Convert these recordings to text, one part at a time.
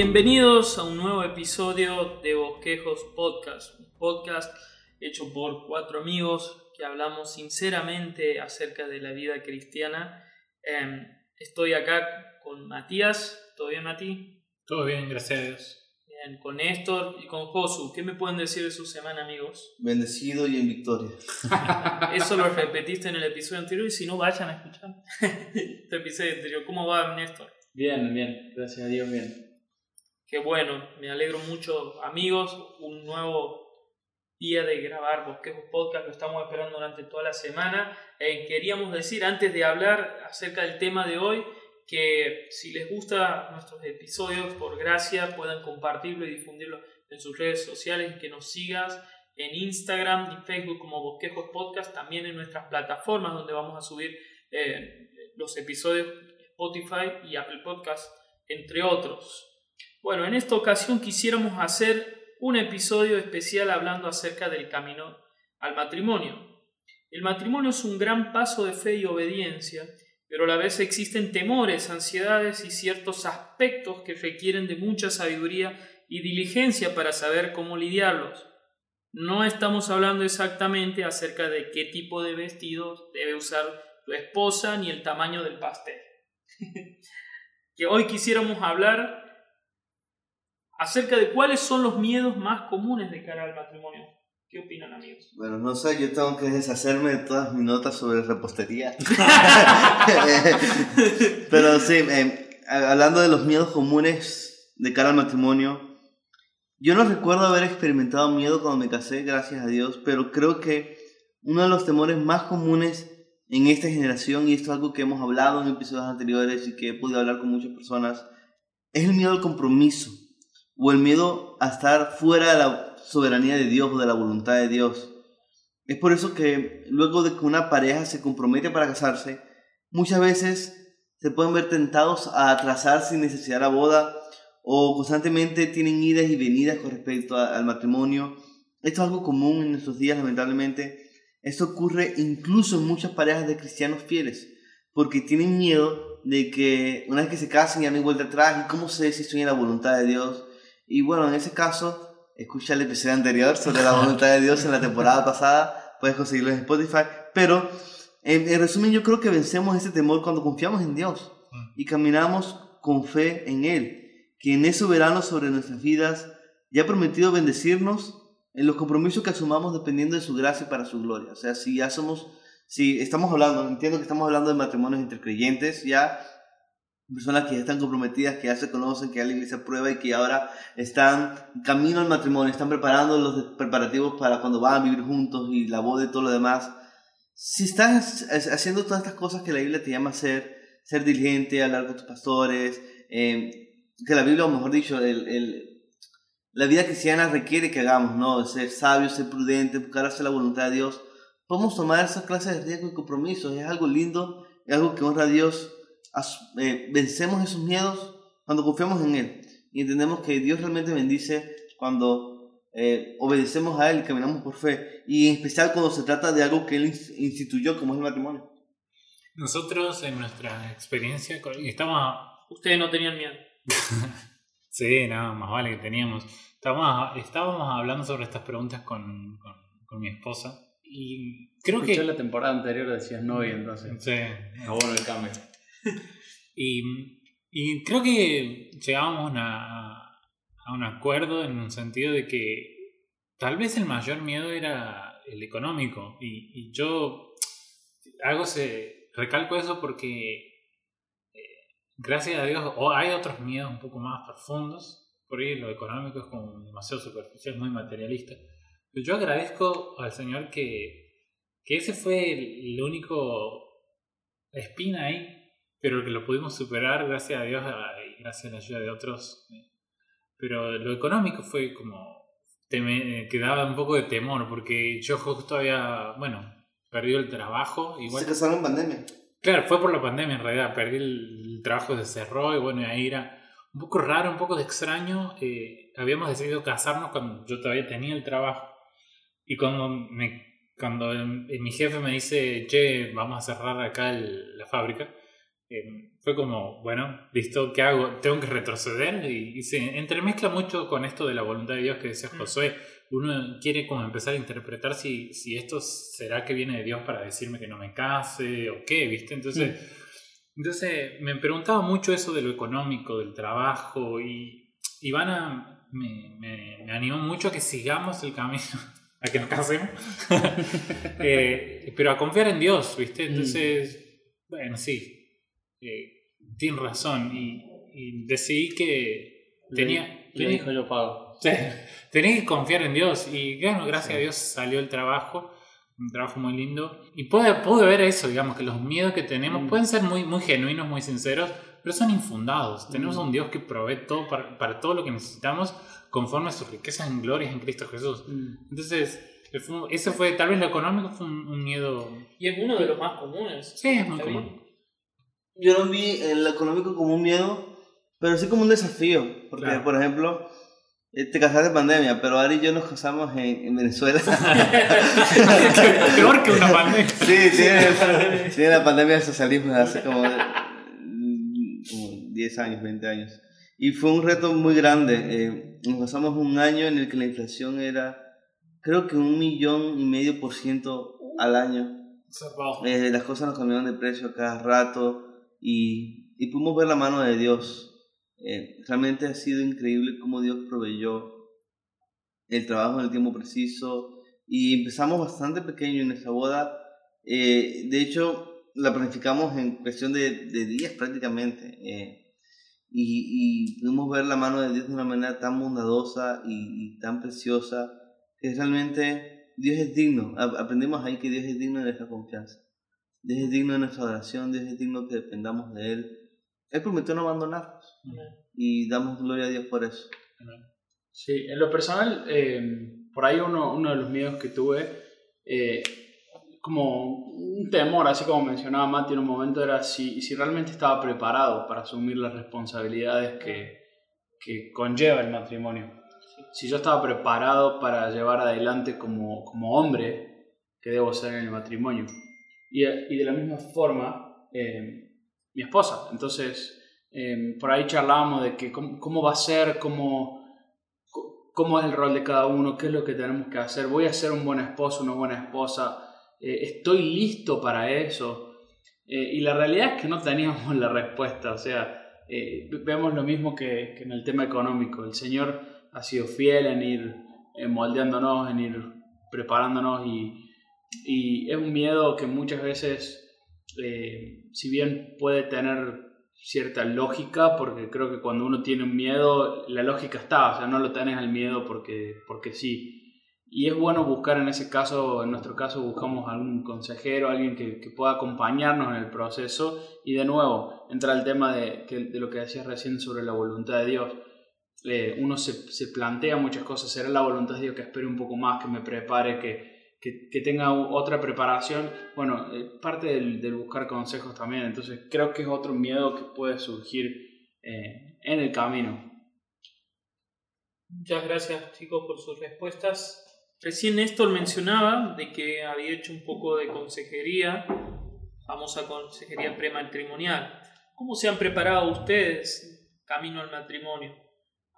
Bienvenidos a un nuevo episodio de Bosquejos Podcast, un podcast hecho por cuatro amigos que hablamos sinceramente acerca de la vida cristiana. Em, estoy acá con Matías, ¿todo bien Mati? Todo bien, gracias a Dios. Bien, con Néstor y con Josu. ¿Qué me pueden decir de su semana amigos? Bendecido y en victoria. Eso lo repetiste en el episodio anterior y si no vayan a escuchar este episodio anterior. ¿Cómo va Néstor? Bien, bien, gracias a Dios, bien. Qué bueno, me alegro mucho, amigos. Un nuevo día de grabar Bosquejos Podcast, lo estamos esperando durante toda la semana. Eh, queríamos decir, antes de hablar acerca del tema de hoy, que si les gustan nuestros episodios, por gracia, puedan compartirlo y difundirlo en sus redes sociales, que nos sigas en Instagram y Facebook como Bosquejos Podcast, también en nuestras plataformas donde vamos a subir eh, los episodios Spotify y Apple Podcast, entre otros. Bueno, en esta ocasión quisiéramos hacer un episodio especial hablando acerca del camino al matrimonio. El matrimonio es un gran paso de fe y obediencia, pero a la vez existen temores, ansiedades y ciertos aspectos que requieren de mucha sabiduría y diligencia para saber cómo lidiarlos. No estamos hablando exactamente acerca de qué tipo de vestidos debe usar tu esposa ni el tamaño del pastel. que hoy quisiéramos hablar acerca de cuáles son los miedos más comunes de cara al matrimonio. ¿Qué opinan amigos? Bueno, no sé, yo tengo que deshacerme de todas mis notas sobre repostería. Pero sí, eh, hablando de los miedos comunes de cara al matrimonio, yo no recuerdo haber experimentado miedo cuando me casé, gracias a Dios, pero creo que uno de los temores más comunes en esta generación, y esto es algo que hemos hablado en episodios anteriores y que he podido hablar con muchas personas, es el miedo al compromiso o el miedo a estar fuera de la soberanía de Dios o de la voluntad de Dios. Es por eso que luego de que una pareja se compromete para casarse, muchas veces se pueden ver tentados a atrasar sin necesidad la boda o constantemente tienen idas y venidas con respecto al matrimonio. Esto es algo común en nuestros días, lamentablemente. Esto ocurre incluso en muchas parejas de cristianos fieles, porque tienen miedo de que una vez que se casen ya no hay vuelta atrás y cómo sé si estoy en la voluntad de Dios. Y bueno, en ese caso, escucha el episodio anterior sobre la voluntad de Dios en la temporada pasada, puedes conseguirlo en Spotify, pero en, en resumen yo creo que vencemos ese temor cuando confiamos en Dios y caminamos con fe en Él, quien es soberano sobre nuestras vidas y ha prometido bendecirnos en los compromisos que asumamos dependiendo de su gracia para su gloria. O sea, si ya somos, si estamos hablando, entiendo que estamos hablando de matrimonios entre creyentes, ya personas que ya están comprometidas, que ya se conocen, que ya la iglesia prueba y que ahora están camino al matrimonio, están preparando los preparativos para cuando van a vivir juntos y la boda y todo lo demás. Si estás haciendo todas estas cosas que la Biblia te llama a hacer, ser diligente, hablar con tus pastores, eh, que la Biblia, o mejor dicho, el, el, la vida cristiana requiere que hagamos, ¿no? Ser sabios, ser prudentes, buscar hacer la voluntad de Dios. Podemos tomar esa clase de riesgo y compromisos. Es algo lindo, es algo que honra a Dios eh, vencemos esos miedos cuando confiamos en Él y entendemos que Dios realmente bendice cuando eh, obedecemos a Él y caminamos por fe, y en especial cuando se trata de algo que Él instituyó como es el matrimonio. Nosotros en nuestra experiencia estamos... Ustedes no tenían miedo. sí, no, más vale que teníamos. Estábamos, estábamos hablando sobre estas preguntas con, con, con mi esposa y creo Escuché que... la temporada anterior decías no y entonces... Sí. Ah, bueno el cambio. Y, y creo que llegamos a, a un acuerdo en un sentido de que tal vez el mayor miedo era el económico. Y, y yo hago ese, recalco eso porque eh, gracias a Dios o hay otros miedos un poco más profundos. Por ahí lo económico es como demasiado superficial, muy materialista. Pero yo agradezco al Señor que, que ese fue el, el único espina ahí pero que lo pudimos superar gracias a Dios y gracias a la ayuda de otros. Pero lo económico fue como, te que daba un poco de temor, porque yo justo había, bueno, perdido el trabajo. Igual, Se casaron en pandemia. Claro, fue por la pandemia en realidad, perdí el, trabajo, se cerró y bueno, ahí era un poco raro, un poco de extraño. Eh, habíamos decidido casarnos cuando yo todavía tenía el trabajo. Y cuando, me, cuando mi jefe me dice, che, vamos a cerrar acá el, la fábrica, eh, fue como, bueno, listo, ¿qué hago? Tengo que retroceder y, se entremezcla mucho con esto de la voluntad de Dios que decía Mm. Josué. Uno quiere como empezar a interpretar si, si esto será que viene de Dios para decirme que no me case o qué, ¿viste? Entonces, entonces me preguntaba mucho eso de lo económico, del trabajo y Ivana me, me, me animó mucho a que sigamos el camino, a que nos casemos, Eh, pero a confiar en Dios, ¿viste? Entonces, bueno, sí, eh, tienes razón y, y decidí que tenía... Le dijo yo pago. Sí, tenés que confiar en Dios. Y bueno, gracias a Dios salió el trabajo. Un trabajo muy lindo. Y pude, pude ver eso, digamos, que los miedos que tenemos Mm. pueden ser muy, muy genuinos, muy sinceros, pero son infundados. Tenemos Mm. un Dios que provee todo para, para todo lo que necesitamos conforme a sus riquezas en glorias en Cristo Jesús. Mm. Entonces, ese fue, tal vez lo económico fue un, un miedo. Y es uno de los más comunes. Sí, es muy común. Yo lo vi en lo económico como un miedo, pero sí como un desafío. Porque, Claro. por ejemplo, eh, te casaste en pandemia, pero Ari y yo nos casamos en, en Venezuela. Peor que una pandemia. sí, tiene, tiene la pandemia del socialismo hace como, como 10 años, 20 años. Y fue un reto muy grande. eh, nos pasamos un año en el que la inflación era, creo que un millón y medio por ciento al año. Eh, las cosas nos cambiaban de precio cada rato y, y pudimos ver la mano de Dios. Eh, realmente ha sido increíble cómo Dios proveyó el trabajo en el tiempo preciso y empezamos bastante pequeño en nuestra boda. Eh, de hecho, la planificamos en cuestión de, de días prácticamente eh, y, y pudimos ver la mano de Dios de una manera tan bondadosa y, y tan preciosa que realmente Dios es digno. A- Aprendimos ahí que Dios es digno de nuestra confianza. Dios es digno de nuestra adoración, Dios es digno que dependamos de Él. Él prometió no abandonarnos y damos gloria a Dios por eso. Sí, en lo personal, eh, por ahí uno, uno de los miedos que tuve, eh, como un temor, así como mencionaba Mati en un momento, era si, si realmente estaba preparado para asumir las responsabilidades que, que conlleva el matrimonio. Si yo estaba preparado para llevar adelante como, como hombre que debo ser en el matrimonio. Y, y de la misma forma, eh, mi esposa. Entonces, eh, por ahí charlábamos de que cómo, cómo va a ser, cómo, cómo es el rol de cada uno, qué es lo que tenemos que hacer, voy a ser un buen esposo, una buena esposa, Eh, estoy listo para eso. Eh, y la realidad es que no teníamos la respuesta, o sea, eh, vemos lo mismo que, que en el tema económico, el Señor ha sido fiel en ir eh, moldeándonos, en ir preparándonos y, y es un miedo que muchas veces, eh, si bien puede tener cierta lógica, porque creo que cuando uno tiene un miedo, la lógica está, o sea, no lo tenés al miedo porque, porque sí. Y es bueno buscar en ese caso, en nuestro caso buscamos algún consejero, alguien que, que pueda acompañarnos en el proceso y de nuevo entra el tema de, de lo que decías recién sobre la voluntad de Dios. Eh, uno se, se plantea muchas cosas, será la voluntad de Dios que espere un poco más, que me prepare, que, que, que tenga otra preparación. Bueno, eh, parte del, del buscar consejos también, entonces creo que es otro miedo que puede surgir eh, en el camino. Muchas gracias chicos por sus respuestas. Recién Néstor mencionaba de que había hecho un poco de consejería, famosa consejería prematrimonial. ¿Cómo se han preparado ustedes camino al matrimonio?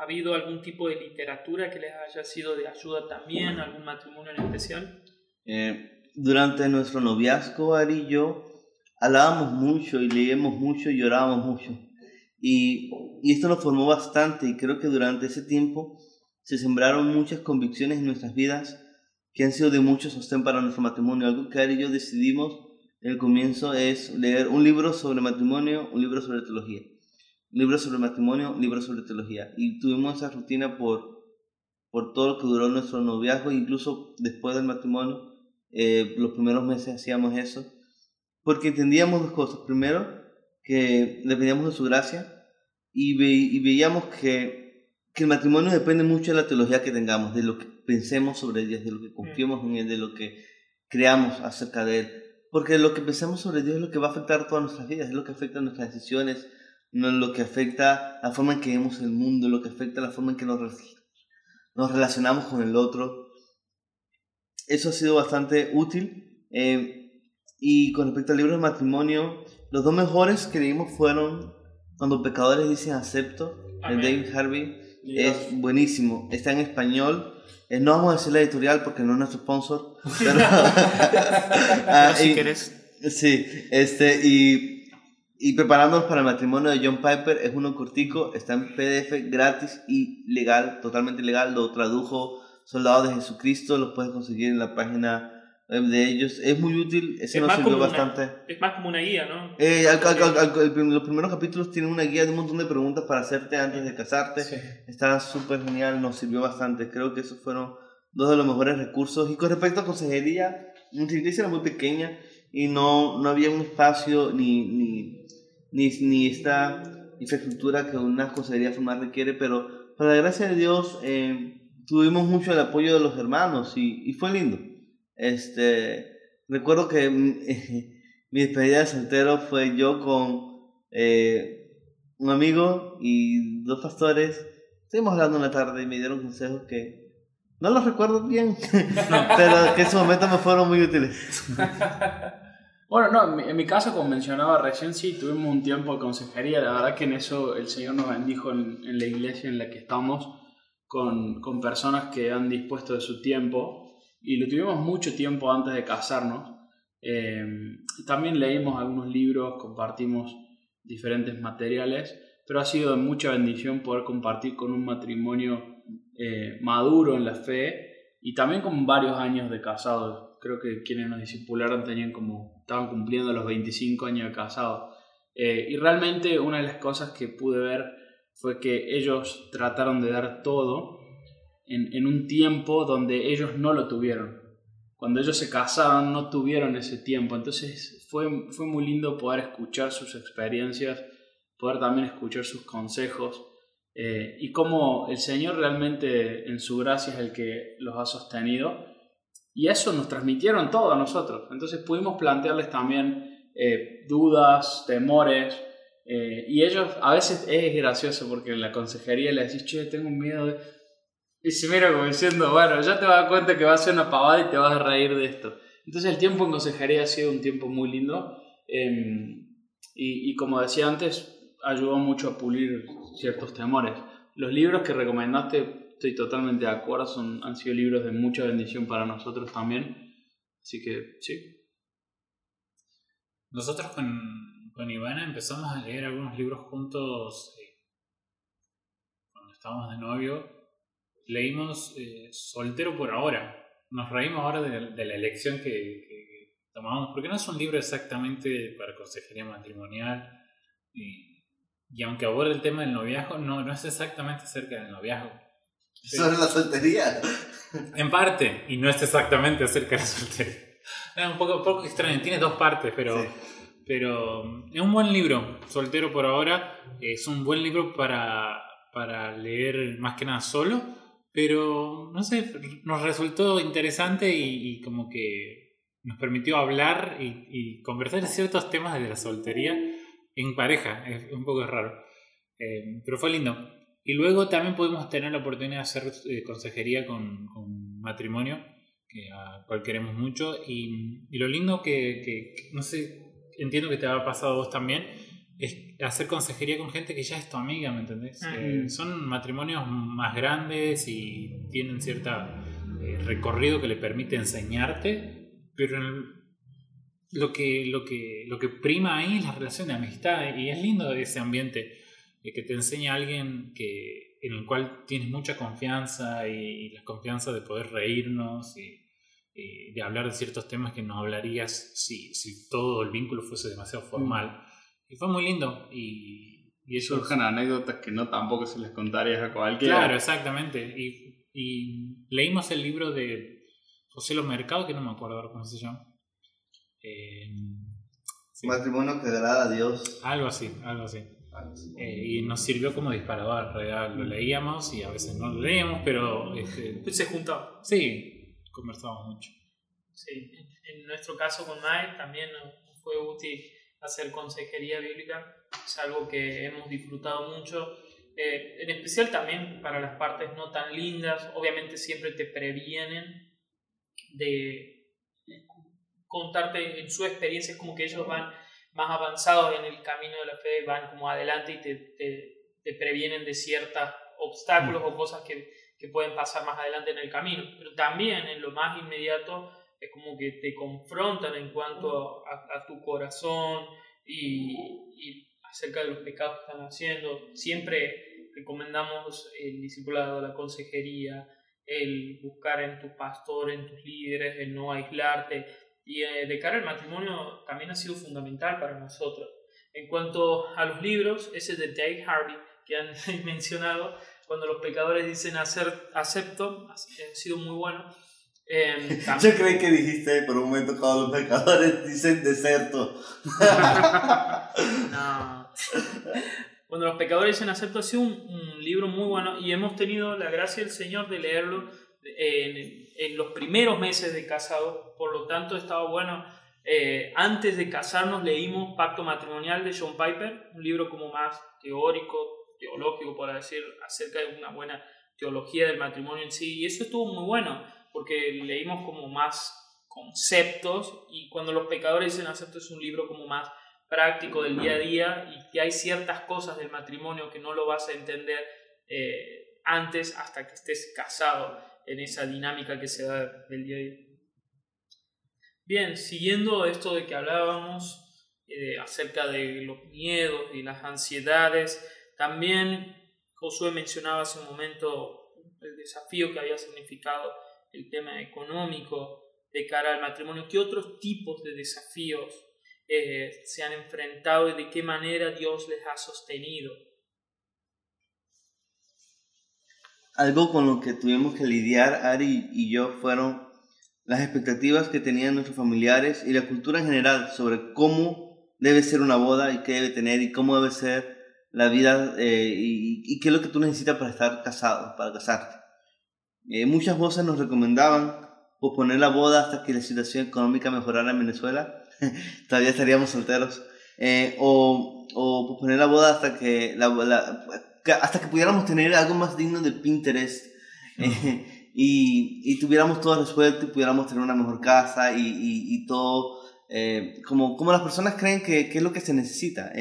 ¿Ha habido algún tipo de literatura que les haya sido de ayuda también, algún matrimonio en especial? Eh, durante nuestro noviazgo, Ari y yo hablábamos mucho y leíamos mucho y orábamos mucho. Y, y esto nos formó bastante y creo que durante ese tiempo se sembraron muchas convicciones en nuestras vidas que han sido de mucho sostén para nuestro matrimonio. Algo que Ari y yo decidimos en el comienzo es leer un libro sobre matrimonio, un libro sobre teología. Un libro sobre matrimonio, un libro sobre teología. Y tuvimos esa rutina por, por todo lo que duró nuestro noviazgo, incluso después del matrimonio, eh, los primeros meses hacíamos eso, porque entendíamos dos cosas. Primero, que dependíamos de su gracia y, ve- y veíamos que, que el matrimonio depende mucho de la teología que tengamos, de lo que pensemos sobre Dios, de lo que confiemos en Él, de lo que creamos acerca de Él. Porque lo que pensamos sobre Dios es lo que va a afectar todas nuestras vidas, es lo que afecta nuestras decisiones, no es lo que afecta la forma en que vemos el mundo, lo que afecta la forma en que nos, nos relacionamos con el otro. Eso ha sido bastante útil. Eh, y con respecto al libro de matrimonio, los dos mejores que leímos fueron Cuando pecadores dicen acepto, de Amén. David Harvey. Es buenísimo. Está en español. Eh, no vamos a decir la editorial porque no es nuestro sponsor. Pero, Ah, si y- querés. Sí, este, y, y preparándonos para el matrimonio de John Piper es uno cortico, está en PDF gratis y legal, totalmente legal, lo tradujo Soldados de Jesucristo, lo puedes conseguir en la página web de ellos, es muy útil, ese Es nos sirvió como una- bastante. Es más como una guía, ¿no? Eh, al- al- al- los primeros capítulos tienen una guía de un montón de preguntas para hacerte antes de casarte. Sí. Está súper genial, nos sirvió bastante. Creo que esos fueron dos de los mejores recursos. Y con respecto a consejería, nuestra iglesia era muy pequeña y no, no había un espacio ni, ni, ni, ni esta infraestructura que una consejería formal requiere, pero para la gracia de Dios eh, tuvimos mucho el apoyo de los hermanos y, y fue lindo. Este, recuerdo que mi despedida de soltero fue yo con eh, un amigo y dos pastores. Estuvimos hablando una tarde y me dieron consejos que no los recuerdo bien, pero que en su momento me fueron muy útiles. Bueno, no, en mi, en mi caso, como mencionaba recién, sí, tuvimos un tiempo de consejería. La verdad que en eso el Señor nos bendijo en, en la iglesia en la que estamos con, con personas que han dispuesto de su tiempo y lo tuvimos mucho tiempo antes de casarnos. Eh, también leímos algunos libros, compartimos diferentes materiales, pero ha sido de mucha bendición poder compartir con un matrimonio eh, maduro en la fe y también con varios años de casados. Creo que quienes nos discipularon tenían como, estaban cumpliendo los 25 años de casados. Eh, y realmente una de las cosas que pude ver fue que ellos trataron de dar todo en, un tiempo donde ellos no lo tuvieron. Cuando ellos se casaron no tuvieron ese tiempo. Entonces fue, fue muy lindo poder escuchar sus experiencias, poder también escuchar sus consejos eh, y cómo el Señor realmente en su gracia es el que los ha sostenido. Y eso nos transmitieron todo a nosotros. Entonces pudimos plantearles también eh, dudas, temores. eh, y ellos, a veces es gracioso porque en la consejería les decís, che, tengo miedo de... Y se mira como diciendo, bueno, ya te vas a dar cuenta que va a ser una pavada y te vas a reír de esto. Entonces el tiempo en consejería ha sido un tiempo muy lindo. eh, y, y como decía antes, ayudó mucho a pulir ciertos temores. Los libros que recomendaste, estoy totalmente de acuerdo, son, han sido libros de mucha bendición para nosotros también. Así que sí. Nosotros con, con Ivana empezamos a leer algunos libros juntos eh, cuando estábamos de novio. Leímos eh, Soltero por ahora. Nos reímos ahora de, de la elección que, que tomamos, porque no es un libro exactamente para consejería matrimonial. Y, y aunque aborda el tema del noviazgo, no, no es exactamente acerca del noviazgo. Sobre la soltería. En parte, y no es exactamente acerca de la soltería. Es un poco, un poco extraño, tiene dos partes, pero, Sí. pero es un buen libro. Soltero por ahora es un buen libro para, para leer más que nada solo, pero no sé, nos resultó interesante y, y como que nos permitió hablar y, y conversar ciertos temas de la soltería en pareja. Es un poco raro, Eh, pero fue lindo. Y luego también pudimos tener la oportunidad de hacer eh, consejería con, con matrimonio, que a cual queremos mucho. Y, y lo lindo que, que- que, no sé, entiendo que te ha pasado a vos también, es hacer consejería con gente que ya es tu amiga, ¿me entendés? Ujú. Eh, son matrimonios más grandes y tienen cierta eh, recorrido que le permite enseñarte, pero en el- lo que, lo, que, lo que prima ahí es la relación de amistad y es lindo ese ambiente de que te enseña a alguien que, en el cual tienes mucha confianza y, y la confianza de poder reírnos y, y de hablar de ciertos temas que no hablarías si, si todo el vínculo fuese demasiado formal. Y fue muy lindo y, y eso... Surjan anécdotas que no tampoco se les contarías a cualquiera. Claro, exactamente. Y, leímos el libro de José Lo Mercado, que no me acuerdo ahora cómo se llama. Eh, sí, Matrimonio que agrada a Dios. algo así, algo así. Eh, y nos sirvió como disparador real. Lo leíamos y a veces no lo leíamos, pero este, Se juntaba. sí, conversábamos mucho. Sí, en nuestro caso con Mae también nos fue útil hacer consejería bíblica, es algo que hemos disfrutado mucho, eh, en especial también para las partes no tan lindas, obviamente siempre te previenen de contarte en su experiencia, es como que ellos van más avanzados en el camino de la fe van como adelante y te, te, te previenen de ciertos obstáculos o cosas que, que pueden pasar más adelante en el camino. Pero también en lo más inmediato es como que te confrontan en cuanto a, tu corazón y, y, acerca de los pecados que están haciendo. Siempre recomendamos el discipulado, la consejería, el buscar en tu pastor, en tus líderes, el no aislarte. Y eh, de cara al matrimonio también ha sido fundamental para nosotros. En cuanto a los libros, ese de Dave Harvey que han mencionado, cuando los pecadores dicen hacer, acepto, ha sido muy bueno. Eh, Yo creí que dijiste por un momento cuando los pecadores dicen deserto. no. Cuando los pecadores dicen acepto ha sido un, libro muy bueno y hemos tenido la gracia del Señor de leerlo en, en los primeros meses de casado. Por lo tanto, estaba bueno. Eh, antes de casarnos leímos Pacto Matrimonial de John Piper, un libro como más teórico, teológico, por decir, acerca de una buena teología del matrimonio en sí. Y eso estuvo muy bueno porque leímos como más conceptos y cuando los pecadores dicen acepto es un libro como más práctico del día a día y que hay ciertas cosas del matrimonio que no lo vas a entender eh, antes hasta que estés casado en esa dinámica que se da del día a día. Bien, siguiendo esto de que hablábamos eh, acerca de los miedos y las ansiedades, también Josué mencionaba hace un momento el desafío que había significado el tema económico de cara al matrimonio, qué otros tipos de desafíos eh, se han enfrentado y de qué manera Dios les ha sostenido. Algo con lo que tuvimos que lidiar Ari y yo fueron las expectativas que tenían nuestros familiares y la cultura en general sobre cómo debe ser una boda y qué debe tener y cómo debe ser la vida eh, y, y, qué es lo que tú necesitas para estar casado, para casarte. Eh, muchas voces nos recomendaban posponer la boda hasta que la situación económica mejorara en Venezuela. Todavía estaríamos solteros. Eh, o, o, posponer la boda hasta que, la, hasta que pudiéramos tener algo más digno de Pinterest. Eh, y, y, tuviéramos todo resuelto y pudiéramos tener una mejor casa y, y, y todo como, como las personas creen que, que, es lo que se necesita.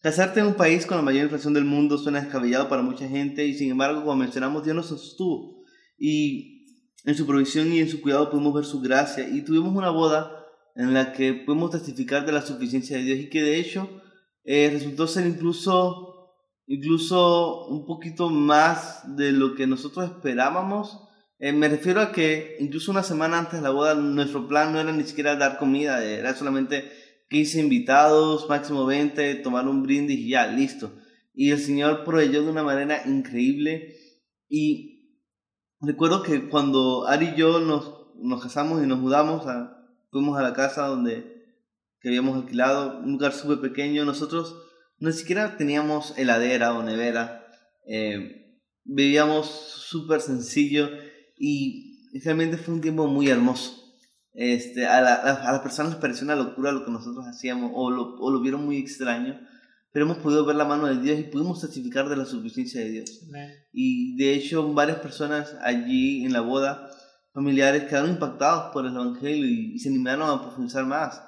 Casarte en un país con la mayor inflación del mundo suena descabellado para mucha gente y sin embargo, como mencionamos, Dios nos sostuvo y en su provisión y en su cuidado pudimos ver su gracia y tuvimos una boda en la que pudimos testificar de la suficiencia de Dios y que de hecho eh, resultó ser incluso, incluso un poquito más de lo que nosotros esperábamos. Eh, me refiero a que incluso una semana antes de la boda nuestro plan no era ni siquiera dar comida, era solamente 15 invitados, máximo 20, tomar un brindis y ya, listo. Y el Señor proveyó de una manera increíble. Y recuerdo que cuando Ari y yo nos, nos casamos y nos mudamos, fuimos a la casa donde que habíamos alquilado, un lugar súper pequeño, nosotros ni siquiera teníamos heladera o nevera. Eh, vivíamos súper sencillo y realmente fue un tiempo muy hermoso. Este, a, la, a, las personas les pareció una locura lo que nosotros hacíamos o lo, o lo vieron muy extraño, pero hemos podido ver la mano de Dios y pudimos testificar de la suficiencia de Dios. Y de hecho varias personas allí en la boda, familiares, quedaron impactados por el Evangelio y, se animaron a profundizar más,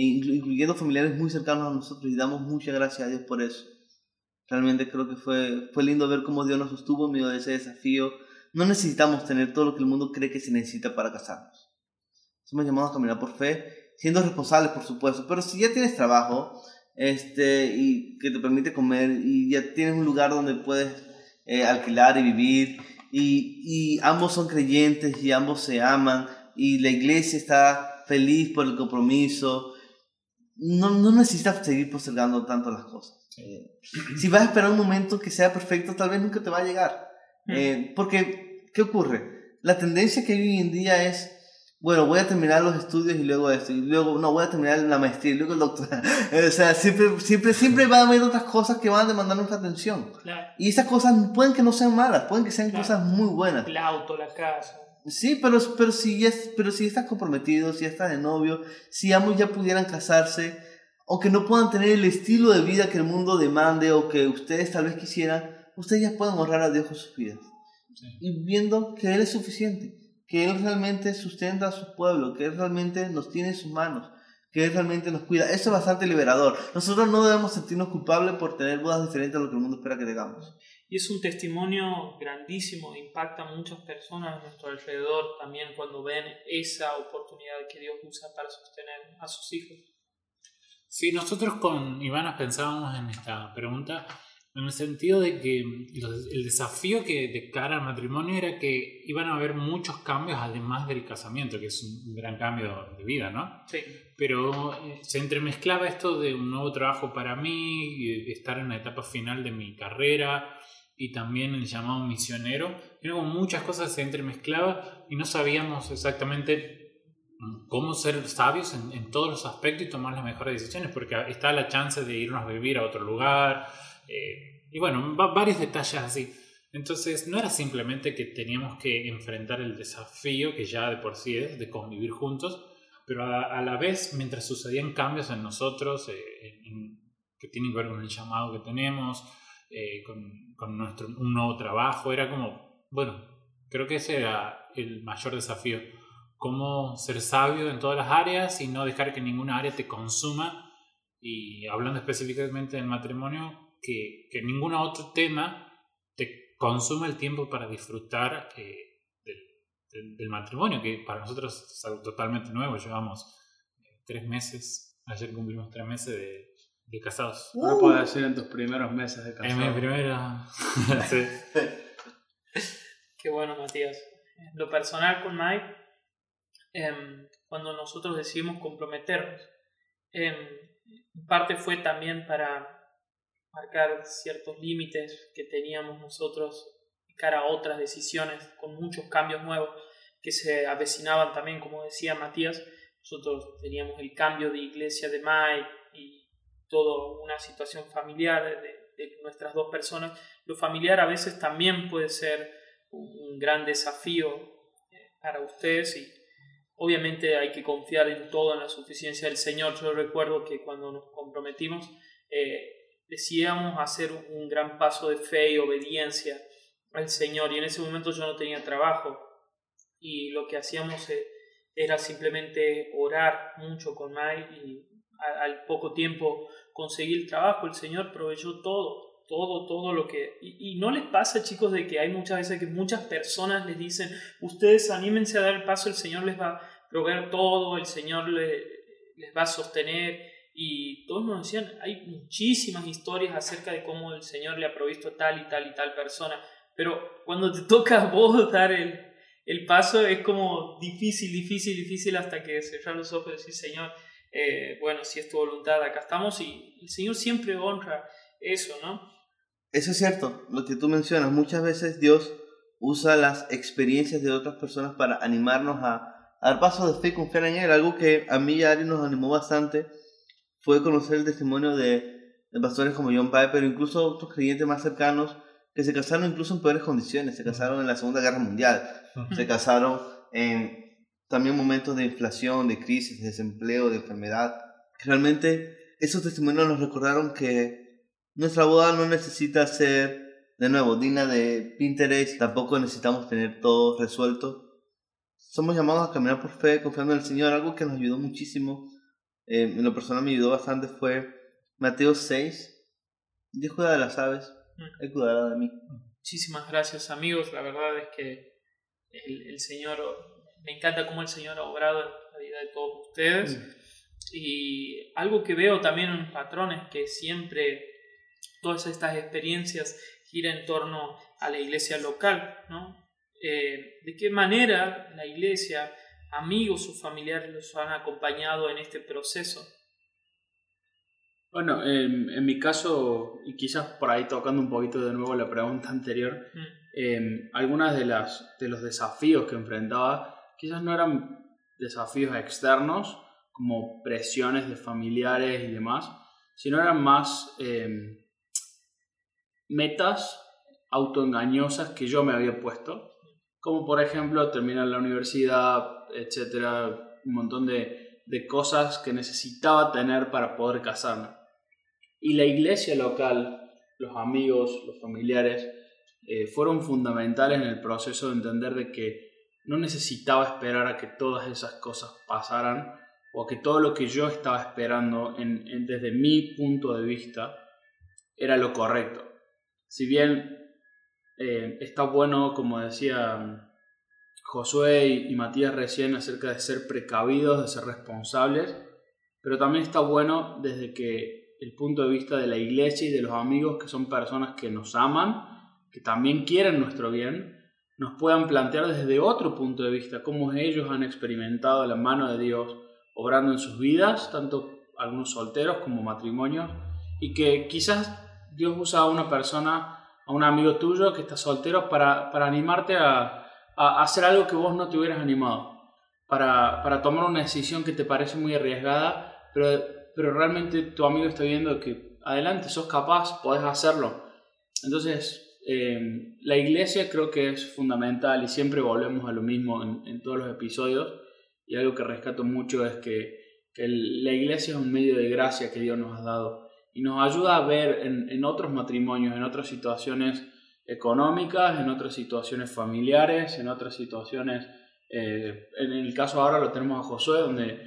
incluyendo familiares muy cercanos a nosotros y damos muchas gracias a Dios por eso. Realmente creo que fue, fue lindo ver cómo Dios nos sostuvo en medio de ese desafío. No necesitamos tener todo lo que el mundo cree que se necesita para casarnos somos llamados a caminar por fe, siendo responsables, por supuesto. Pero si ya tienes trabajo este, y que te permite comer y ya tienes un lugar donde puedes eh, alquilar y vivir y, y ambos son creyentes y ambos se aman y la iglesia está feliz por el compromiso, no, no necesitas seguir postergando tanto las cosas. Eh, si vas a esperar un momento que sea perfecto, tal vez nunca te va a llegar. Mm. Eh, porque, ¿qué ocurre? La tendencia que hay hoy en día es bueno, voy a terminar los estudios y luego esto, y luego, no, voy a terminar la maestría y luego el doctorado. o sea, siempre, siempre, siempre va a haber otras cosas que van a demandar nuestra atención. Claro. Y esas cosas pueden que no sean malas, pueden que sean cosas muy buenas. El auto, la casa. Sí, pero, pero, si, ya, pero si estás comprometido, si estás de novio, si ambos ya pudieran casarse, aunque no puedan tener el estilo de vida que el mundo demande o que ustedes tal vez quisieran, ustedes ya pueden honrar a Dios con sus vidas. Sí. Y viendo que Él es suficiente que Él realmente sustenta a su pueblo, que Él realmente nos tiene en sus manos, que Él realmente nos cuida. Eso es bastante liberador. Nosotros no debemos sentirnos culpables por tener bodas diferentes a lo que el mundo espera que tengamos. Y es un testimonio grandísimo, impacta a muchas personas a nuestro alrededor también cuando ven esa oportunidad que Dios usa para sostener a sus hijos. Sí, nosotros con Ivana pensábamos en esta pregunta en el sentido de que el desafío que de cara al matrimonio era que iban a haber muchos cambios además del casamiento, que es un gran cambio de vida, ¿no? Sí. Pero eh, se entremezclaba esto de un nuevo trabajo para mí, estar en la etapa final de mi carrera y también el llamado misionero. Era muchas cosas se entremezclaban y no sabíamos exactamente cómo ser sabios en, en todos los aspectos y tomar las mejores decisiones, porque está la chance de irnos a vivir a otro lugar eh, y bueno, varios detalles así. Entonces no era simplemente que teníamos que enfrentar el desafío que ya de por sí es de convivir juntos, pero a, la vez mientras sucedían cambios en nosotros eh, que tienen que ver con el llamado que tenemos, eh, con, con, nuestro, un nuevo trabajo, era como, bueno, creo que ese era el mayor desafío, cómo ser sabio en todas las áreas y no dejar que ninguna área te consuma. Y hablando específicamente del matrimonio, que, que ningún otro tema te consuma el tiempo para disfrutar eh, del, matrimonio, que para nosotros es algo totalmente nuevo. Llevamos eh, tres meses, ayer cumplimos tres meses de, de casados. No puedo decir en tus primeros meses de casados. En mi primera. sí. Qué bueno, Matías. Lo personal con Mike, em, cuando nosotros decidimos comprometernos, em, en parte fue también para marcar ciertos límites que teníamos nosotros cara a otras decisiones con muchos cambios nuevos que se avecinaban también, como decía Matías, nosotros teníamos el cambio de iglesia de Mai y toda una situación familiar de, nuestras dos personas. Lo familiar a veces también puede ser un gran desafío eh, para ustedes y obviamente hay que confiar en todo, en la suficiencia del Señor. Yo recuerdo que cuando nos comprometimos, eh, decidíamos hacer un gran paso de fe y obediencia al Señor. Y en ese momento yo no tenía trabajo y lo que hacíamos eh, era simplemente orar mucho con Mai y al poco tiempo conseguí el trabajo. El Señor proveyó todo, todo, todo lo que... Y, no les pasa, chicos, de que hay muchas veces que muchas personas les dicen, ustedes anímense a dar el paso, el Señor les va a proveer todo, el Señor les va a sostener y todos nos decían, hay muchísimas historias acerca de cómo el Señor le ha provisto tal y tal y tal persona, pero cuando te toca a vos dar el, el paso es como difícil, difícil, difícil hasta que cerrar los ojos y decir, Señor, eh, bueno, si es tu voluntad, acá estamos y el Señor siempre honra eso, ¿no? Eso es cierto, lo que tú mencionas, muchas veces Dios usa las experiencias de otras personas para animarnos a, a dar pasos de fe y confiar en Él, algo que a mí y a Ari nos animó bastante fue conocer el testimonio de, de pastores como John Piper, pero incluso otros creyentes más cercanos que se casaron incluso en peores condiciones, se casaron en la Segunda Guerra Mundial, se casaron en también momentos de inflación, de crisis, de desempleo, de enfermedad. Realmente esos testimonios nos recordaron que nuestra boda no necesita ser, de nuevo, digna de Pinterest, tampoco necesitamos tener todo resuelto. Somos llamados a caminar por fe, confiando en el Señor, algo que nos ayudó muchísimo eh, en lo personal me ayudó bastante fue Mateo 6. Dios cuida de las aves, mm. Él cuidará de mí. Muchísimas gracias amigos, la verdad es que el, el, Señor, me encanta cómo el Señor ha obrado en la vida de todos ustedes. Mm. Y algo que veo también en patrón es que siempre todas estas experiencias giran en torno a la iglesia local, ¿no? Eh, ¿De qué manera la iglesia amigos o familiares los han acompañado en este proceso? Bueno, en, mi caso, y quizás por ahí tocando un poquito de nuevo la pregunta anterior, mm. em, algunas de, las, de los desafíos que enfrentaba quizás no eran desafíos externos, como presiones de familiares y demás, sino eran más em, metas autoengañosas que yo me había puesto, como por ejemplo terminar la universidad, etcétera, un montón de, de cosas que necesitaba tener para poder casarme. Y la iglesia local, los amigos, los familiares, eh, fueron fundamentales en el proceso de entender de que no necesitaba esperar a que todas esas cosas pasaran o que todo lo que yo estaba esperando en, desde mi punto de vista era lo correcto. Si bien eh, está bueno, como decía Josué y, Matías recién, acerca de ser precavidos, de ser responsables, pero también está bueno desde que el punto de vista de la iglesia y de los amigos, que son personas que nos aman, que también quieren nuestro bien, nos puedan plantear desde otro punto de vista cómo ellos han experimentado la mano de Dios obrando en sus vidas, tanto algunos solteros como matrimonios, y que quizás Dios usa a una persona, a un amigo tuyo que está soltero para, para animarte a, a, hacer algo que vos no te hubieras animado, para, para, tomar una decisión que te parece muy arriesgada, pero, pero realmente tu amigo está viendo que adelante, sos capaz, podés hacerlo. Entonces, eh, la iglesia creo que es fundamental y siempre volvemos a lo mismo en, todos los episodios. Y algo que rescato mucho es que, la iglesia es un medio de gracia que Dios nos ha dado y nos ayuda a ver en, otros matrimonios, en otras situaciones económicas, en otras situaciones familiares, en otras situaciones, eh, en el caso ahora lo tenemos a Josué, donde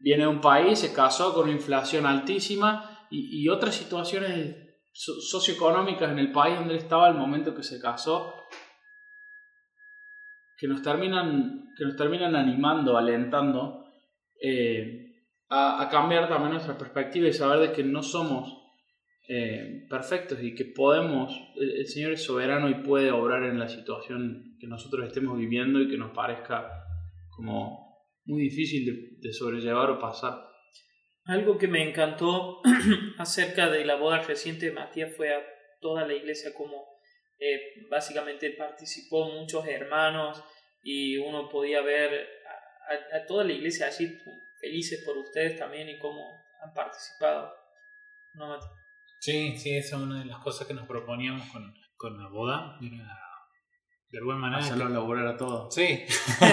viene de un país, se casó con una inflación altísima y otras situaciones socioeconómicas en el país donde él estaba al momento que se casó, que nos terminan, que nos terminan animando, alentando eh, a, cambiar también nuestra perspectiva y saber de que no somos eh, perfectos y que podemos, el, Señor es soberano y puede obrar en la situación que nosotros estemos viviendo y que nos parezca como muy difícil de, sobrellevar o pasar. Algo que me encantó acerca de la boda reciente de Matías fue a toda la iglesia como eh, básicamente participó muchos hermanos y uno podía ver a, toda la iglesia allí felices por ustedes también y cómo han participado. ¿No, Matías? Sí, sí, esa es una de las cosas que nos proponíamos con, con la boda. de alguna manera. Hacerlo laburar a todos. Sí.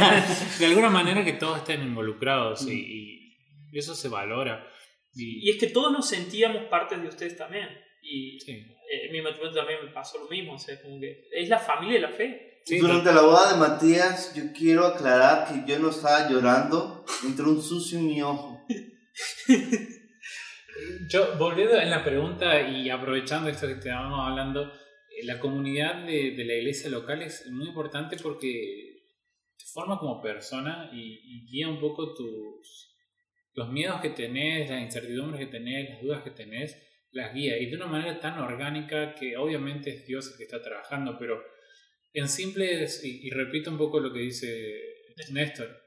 de alguna manera que todos estén involucrados y, y, eso se valora. Y, y, es que todos nos sentíamos parte de ustedes también. Y en mi matrimonio también me pasó lo mismo. O sea, como que es la familia de la fe. Durante la boda de Matías, yo quiero aclarar que yo no estaba llorando, entró un sucio en mi ojo. Yo, volviendo en la pregunta y aprovechando esto que estábamos hablando, eh, la comunidad de, de, la iglesia local es muy importante porque te forma como persona y, guía un poco tus los miedos que tenés, las incertidumbres que tenés, las dudas que tenés, las guía y de una manera tan orgánica que obviamente es Dios el que está trabajando, pero en simple, y, y repito un poco lo que dice Néstor,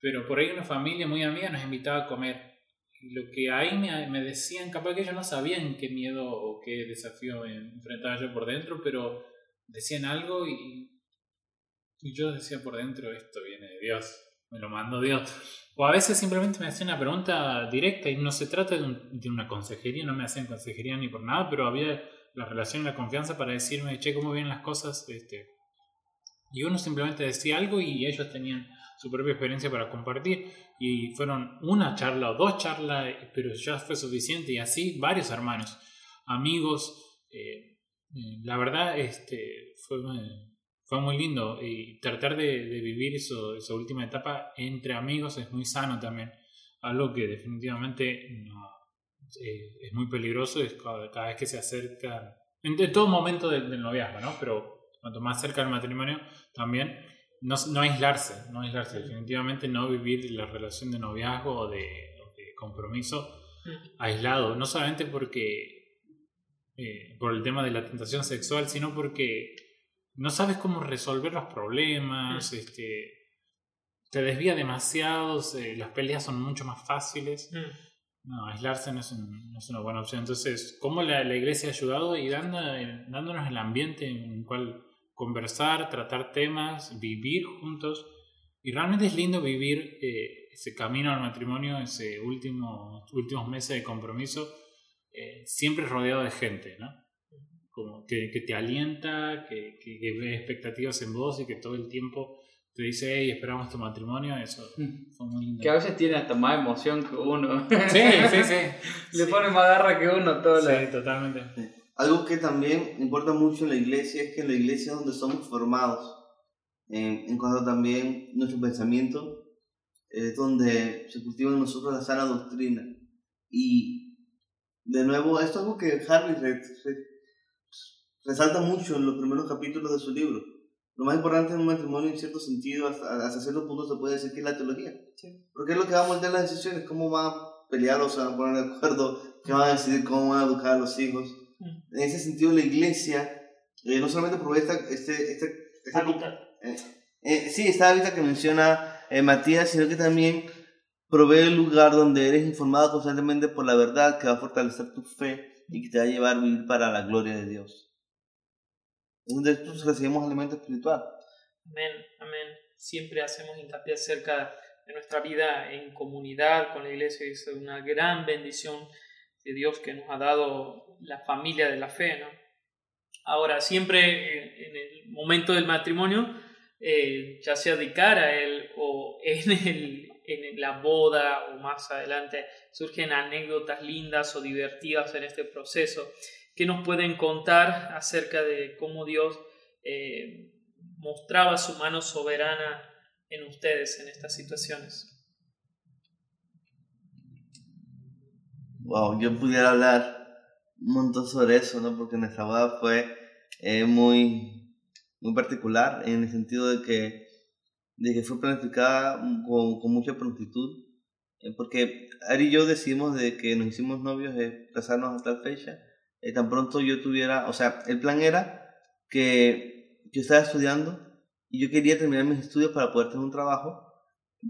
pero por ahí una familia muy amiga nos invitaba a comer. Lo que ahí me, me, decían, capaz que ellos no sabían qué miedo o qué desafío enfrentaba yo por dentro, pero decían algo y, y yo decía por dentro, esto viene de Dios, me lo mandó Dios. O a veces simplemente me hacían una pregunta directa y no se trata de, una consejería, no me hacían consejería ni por nada, pero había la relación y la confianza para decirme, che, ¿cómo vienen las cosas? Este, y uno simplemente decía algo y ellos tenían su propia experiencia para compartir y fueron una charla o dos charlas, pero ya fue suficiente y así varios hermanos, amigos. Eh, eh, la verdad este, fue, fue muy lindo. Y tratar de, vivir eso, esa última etapa entre amigos es muy sano también, algo que definitivamente eh, es muy peligroso es cada, vez que se acerca, en, todo momento del, del noviazgo, ¿no? pero cuanto más cerca del matrimonio también no, no, aislarse, no aislarse, definitivamente no vivir la relación de noviazgo o de, compromiso aislado, no solamente porque eh, por el tema de la tentación sexual, sino porque no sabes cómo resolver los problemas, este, te desvía demasiado, las peleas son mucho más fáciles. No, aislarse no es, no es, una buena opción. Entonces, ¿cómo la, la iglesia ha ayudado y dando, dándonos el ambiente en el cual conversar, tratar temas, vivir juntos. Y realmente es lindo vivir eh, ese camino al matrimonio, ese último, últimos meses de compromiso, eh, siempre rodeado de gente, ¿no? Como que, que te alienta, que, que, ve expectativas en vos y que todo el tiempo te dice, hey, esperamos tu matrimonio, eso mm. fue muy lindo. Que a veces tiene hasta más emoción que uno. Sí, sí, sí. Le pone más garra que uno todo. Sí, totalmente. Algo que también importa mucho en la iglesia es que en la iglesia es donde somos formados, en, cuanto también nuestro pensamiento, es donde se cultiva en nosotros la sana doctrina. Y de nuevo, esto es algo que Harvey resalta mucho en los primeros capítulos de su libro. Lo más importante en un matrimonio, en cierto sentido, hasta, hasta cierto punto se puede decir que es la teología. Porque es lo que va a moldear las decisiones, cómo van a pelear o se van a poner de acuerdo, qué van a decidir, cómo van a educar a los hijos. Mm. En ese sentido, la iglesia eh, no solamente provee esta, este, este, este eh, eh, sí, esta hábitat que menciona eh, Matías, sino que también provee el lugar donde eres informado constantemente por la verdad que va a fortalecer tu fe y que te va a llevar a vivir para la gloria de Dios. Es donde recibimos alimento espiritual. Amén, amén. Siempre hacemos hincapié acerca de nuestra vida en comunidad con la iglesia es una gran bendición de Dios que nos ha dado la familia de la fe, ¿no? Ahora, siempre en, el momento del matrimonio, eh, ya sea de cara a él o en, el, en la boda o más adelante, surgen anécdotas lindas o divertidas en este proceso que nos pueden contar acerca de cómo Dios eh, mostraba su mano soberana en ustedes en estas situaciones. Wow, yo pudiera hablar un montón sobre eso, ¿no? Porque nuestra boda fue eh, muy, muy particular en el sentido de que, de que fue planificada con, mucha prontitud. Eh, porque Ari y yo decidimos de que nos hicimos novios de casarnos a tal fecha. Eh, tan pronto yo tuviera, o sea, el plan era que yo estaba estudiando y yo quería terminar mis estudios para poder tener un trabajo,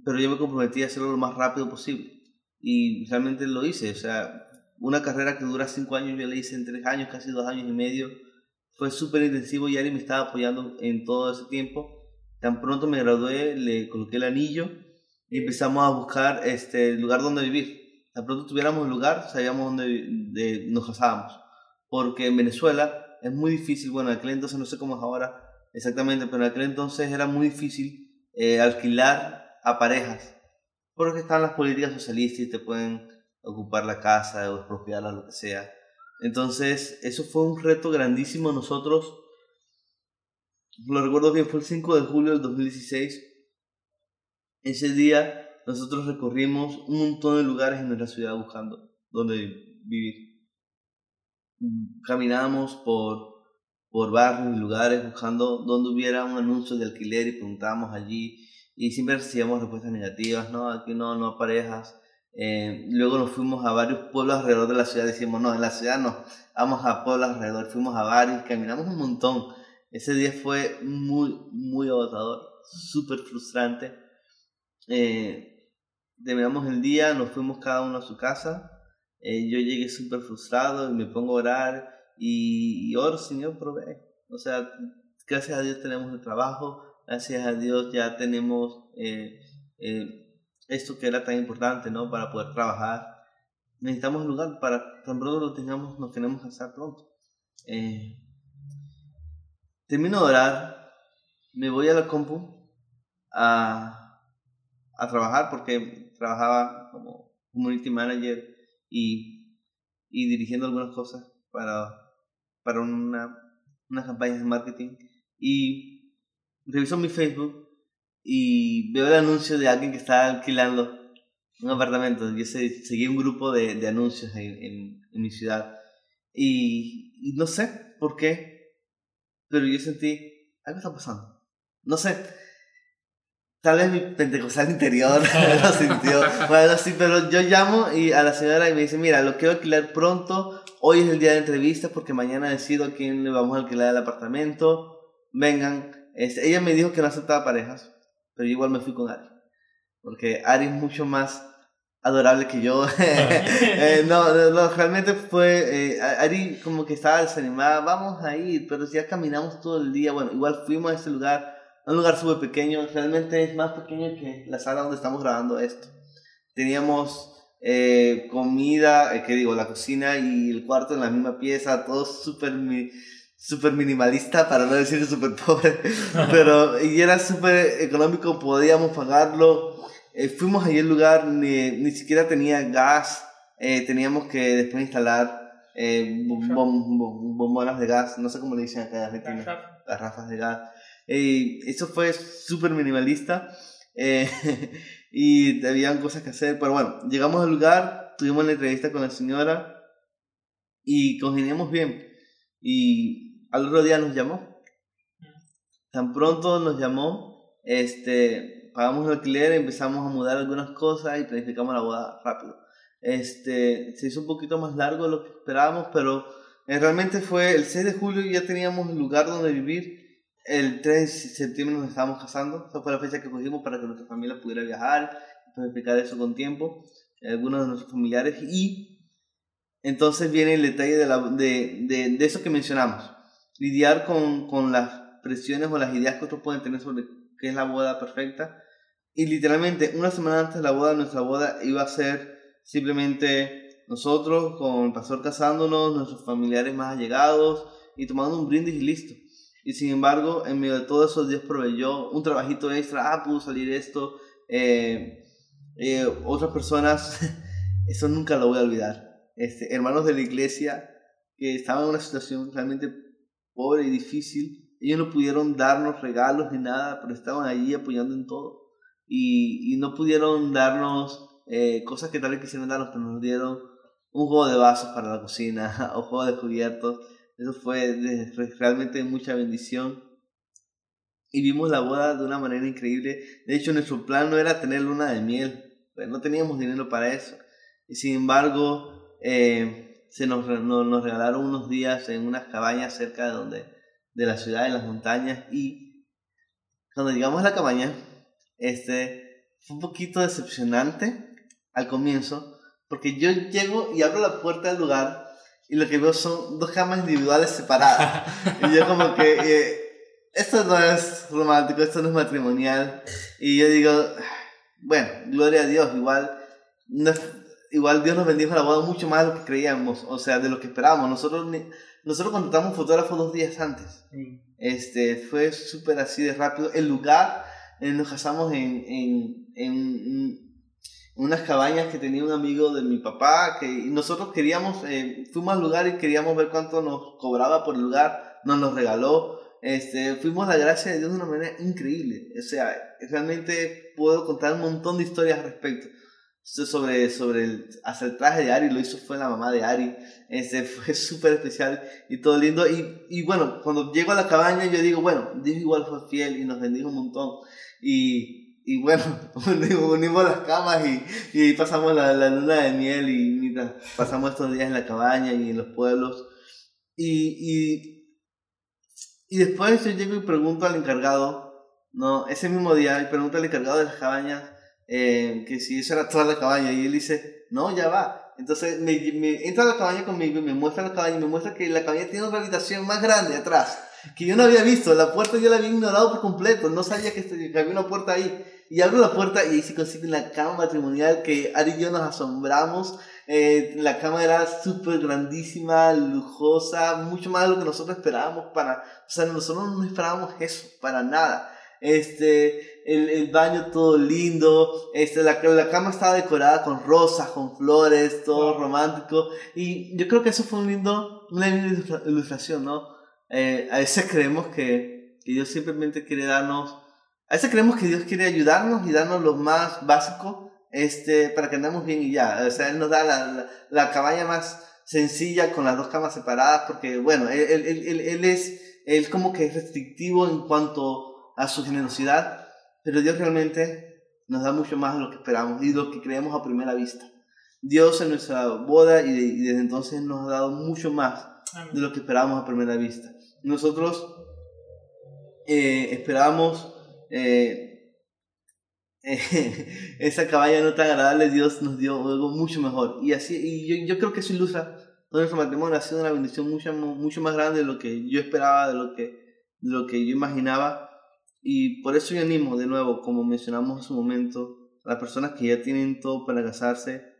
pero yo me comprometí a hacerlo lo más rápido posible. Y realmente lo hice, o sea, una carrera que dura cinco años, yo la hice en tres años, casi dos años y medio. Fue súper intensivo y Ari me estaba apoyando en todo ese tiempo. Tan pronto me gradué, le coloqué el anillo y empezamos a buscar este lugar donde vivir. Tan pronto tuviéramos el lugar, sabíamos dónde nos casábamos. Porque en Venezuela es muy difícil, bueno, en aquel entonces no sé cómo es ahora exactamente, pero en aquel entonces era muy difícil eh, alquilar a parejas. Porque están las políticas socialistas y te pueden ocupar la casa o expropiarla, lo que sea. Entonces, eso fue un reto grandísimo. Nosotros, lo recuerdo bien, fue el 5 de julio del 2016. Ese día nosotros recorrimos un montón de lugares en nuestra ciudad buscando donde vivir. Caminamos por, por barrios y lugares buscando donde hubiera un anuncio de alquiler y preguntábamos allí y siempre recibíamos respuestas negativas, no, aquí no, no parejas. Eh, luego nos fuimos a varios pueblos alrededor de la ciudad. Decimos, no, en la ciudad no, vamos a pueblos alrededor. Fuimos a varios, caminamos un montón. Ese día fue muy, muy agotador, súper frustrante. Eh, terminamos el día, nos fuimos cada uno a su casa. Eh, yo llegué súper frustrado y me pongo a orar y, y oro, Señor, provee. O sea, gracias a Dios tenemos el trabajo, gracias a Dios ya tenemos eh, eh, esto que era tan importante, ¿no? Para poder trabajar. Necesitamos un lugar para tan pronto lo tengamos, nos tenemos que hacer pronto. Termino de orar, me voy a la compu a, a trabajar porque trabajaba como community manager y, y dirigiendo algunas cosas para, para una, unas campañas de marketing. Y reviso mi Facebook y veo el anuncio de alguien que está alquilando un apartamento. Yo seguí un grupo de, de anuncios en, en, mi ciudad y, y, no sé por qué, pero yo sentí algo está pasando. No sé. Tal vez mi pentecostal interior lo sintió. Bueno, sí, pero yo llamo y a la señora y me dice, mira, lo quiero alquilar pronto. Hoy es el día de entrevista porque mañana decido a quién le vamos a alquilar el apartamento. Vengan. Este, ella me dijo que no aceptaba parejas pero igual me fui con Ari. Porque Ari es mucho más adorable que yo. Eh, no, no, realmente fue, eh, Ari como que estaba desanimada, vamos a ir, pero ya caminamos todo el día, bueno, igual fuimos a ese lugar, un lugar súper pequeño, realmente es más pequeño que la sala donde estamos grabando esto. Teníamos eh, comida, que digo, la cocina y el cuarto en la misma pieza, todo súper súper minimalista, para no decir súper pobre, pero y era súper económico, podíamos pagarlo. Eh, fuimos allí al lugar, ni, ni siquiera tenía gas, eh, teníamos que después instalar eh, bombonas de gas, no sé cómo le dicen acá en Argentina, garrafas de gas. Eso fue súper minimalista. y habían cosas que hacer. Pero bueno, llegamos al lugar, tuvimos la entrevista con la señora y congeniamos bien. Y al otro día nos llamó. Tan pronto nos llamó, este, pagamos el alquiler, empezamos a mudar algunas cosas y planificamos la boda rápido. Este, se hizo un poquito más largo de lo que esperábamos, pero eh, realmente fue el 6 de julio y ya teníamos el lugar donde vivir. El 3 de septiembre nos estábamos casando. Esa fue la fecha que cogimos para que nuestra familia pudiera viajar, planificar eso con tiempo, algunos de nuestros familiares. Y entonces viene el detalle de, la, de, de, de eso que mencionamos. Lidiar con, con las presiones o las ideas que otros pueden tener sobre qué es la boda perfecta. Y literalmente una semana antes de la boda, nuestra boda iba a ser simplemente nosotros con el pastor casándonos, nuestros familiares más allegados y tomando un brindis y listo. Y sin embargo, en medio de todo eso, Dios proveyó un trabajito extra, ah, pudo salir esto. Eh, eh, otras personas, eso nunca lo voy a olvidar. Este, hermanos de la iglesia que estaban en una situación realmente pobre y difícil, ellos no pudieron darnos regalos ni nada, pero estaban allí apoyando en todo. Y, no pudieron darnos eh, cosas que tal vez quisieran darnos, pero nos dieron un juego de vasos para la cocina o juego de cubiertos. Eso fue realmente mucha bendición. Y vimos la boda de una manera increíble. De hecho, nuestro plan no era tener luna de miel. Pues no teníamos dinero para eso. Y sin embargo, eh, se nos, nos, nos, regalaron unos días en unas cabañas cerca de, donde, de la ciudad, en las montañas. Y cuando llegamos a la cabaña, este, fue un poquito decepcionante al comienzo, porque yo llego y abro la puerta del lugar y lo que veo son dos camas individuales separadas. y yo como que, eh, esto no es romántico, esto no es matrimonial. Y yo digo, bueno, gloria a Dios, igual, no, igual Dios nos bendijo la boda mucho más de lo que creíamos, o sea, de lo que esperábamos. Nosotros, nosotros contratamos fotógrafo dos días antes. Este, fue súper así de rápido. El lugar, eh, nos casamos en, en, en unas cabañas que tenía un amigo de mi papá, que nosotros queríamos, eh, fuimos al lugar y queríamos ver cuánto nos cobraba por el lugar, nos lo regaló, este, fuimos la gracia de Dios de una manera increíble, o sea, realmente puedo contar un montón de historias al respecto. Sobre, sobre el, hasta el traje de Ari, lo hizo fue la mamá de Ari, este, fue súper especial y todo lindo. Y, y bueno, cuando llego a la cabaña yo digo, bueno, Dios igual fue fiel y nos bendijo un montón. Y, y bueno, unimos las camas y, y pasamos la, la, luna de miel y mira, pasamos estos días en la cabaña y en los pueblos. Y, y, y después yo llego y pregunto al encargado, no, ese mismo día, y pregunto al encargado de las cabañas eh, que si eso era toda la cabaña y él dice, no, ya va. Entonces me, me entra a la cabaña conmigo y me muestra la cabaña y me muestra que la cabaña tiene una habitación más grande atrás que yo no había visto. La puerta yo la había ignorado por completo. No sabía que, que había una puerta ahí. Y abro la puerta y ahí se consigue una cama matrimonial que Ari y yo nos asombramos. Eh, la cama era súper grandísima, lujosa, mucho más de lo que nosotros esperábamos para... O sea, nosotros no esperábamos eso, para nada. Este, el, el baño todo lindo, este, la, la cama estaba decorada con rosas, con flores, todo romántico. Y yo creo que eso fue un lindo, una linda ilustración, ¿no? Eh, a veces creemos que, que Dios simplemente quiere darnos a veces creemos que Dios quiere ayudarnos y darnos lo más básico este, para que andemos bien y ya. O sea, Él nos da la, la, cabaña más sencilla con las dos camas separadas porque, bueno, Él, él, él, él es él como que es restrictivo en cuanto a su generosidad, pero Dios realmente nos da mucho más de lo que esperamos y lo que creemos a primera vista. Dios en nuestra boda y, y desde entonces nos ha dado mucho más de lo que esperábamos a primera vista. Nosotros eh, esperábamos eh, esa cabaña no tan agradable, Dios nos dio algo mucho mejor. Y así, y yo, creo que eso ilustra nuestro matrimonio. Ha sido una bendición mucho, mucho más grande de lo que yo esperaba, de lo que, lo que yo imaginaba. Y por eso yo animo, de nuevo, como mencionamos en su momento, a las personas que ya tienen todo para casarse.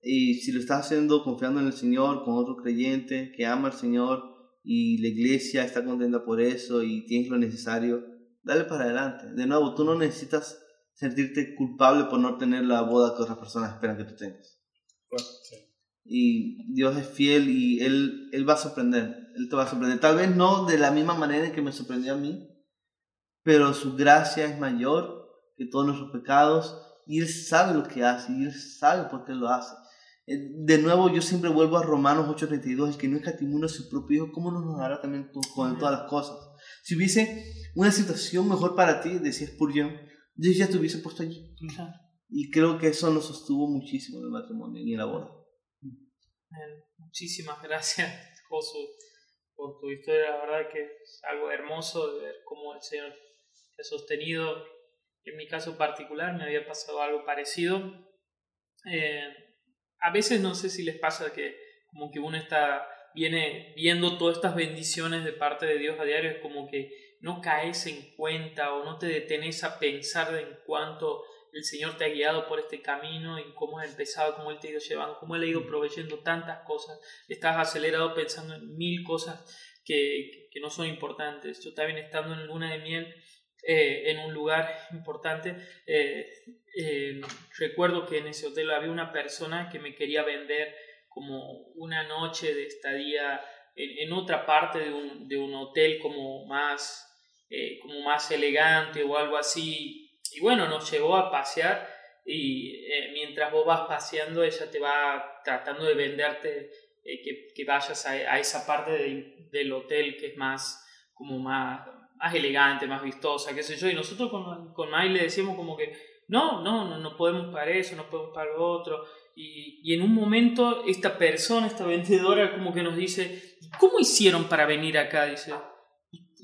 Y si lo estás haciendo confiando en el Señor, con otro creyente que ama al Señor y la iglesia está contenta por eso y tienes lo necesario, dale para adelante. De nuevo, tú no necesitas sentirte culpable por no tener la boda que otras personas esperan que tú tengas. Y Dios es fiel y él, él va a sorprender. Él te va a sorprender. Tal vez no de la misma manera en que me sorprendió a mí, pero su gracia es mayor que todos nuestros pecados y Él sabe lo que hace y Él sabe por qué lo hace. Eh, de nuevo, yo siempre vuelvo a Romanos 8:32, el que no escatimó a su propio Hijo, ¿cómo no nos dará también con todas las cosas? Si hubiese una situación mejor para ti, decía Spurgeon, Dios ya te hubiese puesto allí. Y creo que eso nos sostuvo muchísimo en el matrimonio y en la boda. Muchísimas gracias, Josu, por tu historia. La verdad que es algo hermoso de ver cómo el Señor te ha sostenido. En mi caso particular me había pasado algo parecido. Eh, a veces no sé si les pasa que como que uno está viene viendo todas estas bendiciones de parte de Dios a diario, es como que no caes en cuenta o no te detenes a pensar en cuánto el Señor te ha guiado por este camino, en cómo has empezado, cómo Él te ha ido llevando, cómo Él ha ido mm. proveyendo tantas cosas. Estás acelerado pensando en mil cosas que, que no son importantes. Yo también estando en luna de miel, eh, en un lugar importante, eh, eh, recuerdo que en ese hotel había una persona que me quería vender como una noche de estadía en, en otra parte de un, de un, hotel como más, como más elegante o algo así y bueno, nos llevó a pasear y eh, mientras vos vas paseando, ella te va tratando de venderte eh, que, que, vayas a, a esa parte del hotel que es más, como más, más elegante, más vistosa, qué sé yo. Y nosotros con, con Mai le decíamos como que, no, no, no, no podemos para eso, no podemos para lo otro. Y, y, en un momento esta persona, esta vendedora, como que nos dice, ¿cómo hicieron para venir acá? Dice,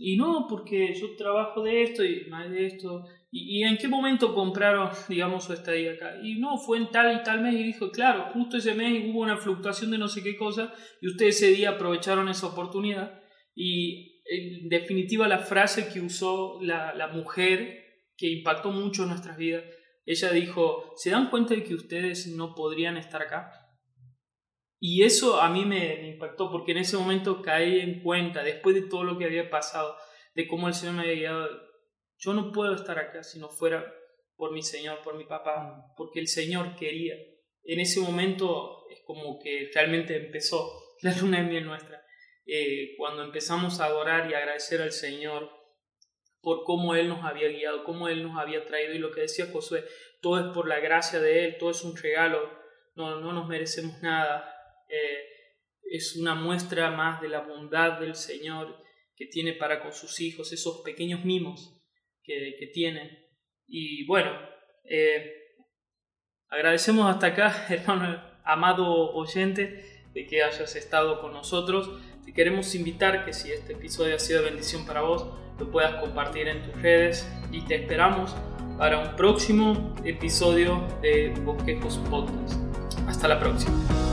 y no, porque yo trabajo de esto y más de esto. ¿Y, en qué momento compraron, digamos, su estadía acá? Y no, fue en tal y tal mes y dijo, claro, justo ese mes hubo una fluctuación de no sé qué cosa y ustedes ese día aprovecharon esa oportunidad. Y en definitiva la frase que usó la, la mujer, que impactó mucho en nuestras vidas, ella dijo, ¿se dan cuenta de que ustedes no podrían estar acá? Y eso a mí me, impactó porque en ese momento caí en cuenta, después de todo lo que había pasado, de cómo el Señor me había guiado yo no puedo estar acá si no fuera por mi Señor, por mi papá, porque el Señor quería. En ese momento es como que realmente empezó la luna de miel nuestra. Eh, cuando empezamos a adorar y agradecer al Señor por cómo Él nos había guiado, cómo Él nos había traído y lo que decía Josué, todo es por la gracia de Él, todo es un regalo, no, no nos merecemos nada. Eh, es una muestra más de la bondad del Señor que tiene para con sus hijos, esos pequeños mimos que, tiene. Y bueno, eh, agradecemos hasta acá, hermano, amado oyente, de que hayas estado con nosotros. Te queremos invitar que si este episodio ha sido bendición para vos, lo puedas compartir en tus redes y te esperamos para un próximo episodio de Bosquejos Podcast. Hasta la próxima.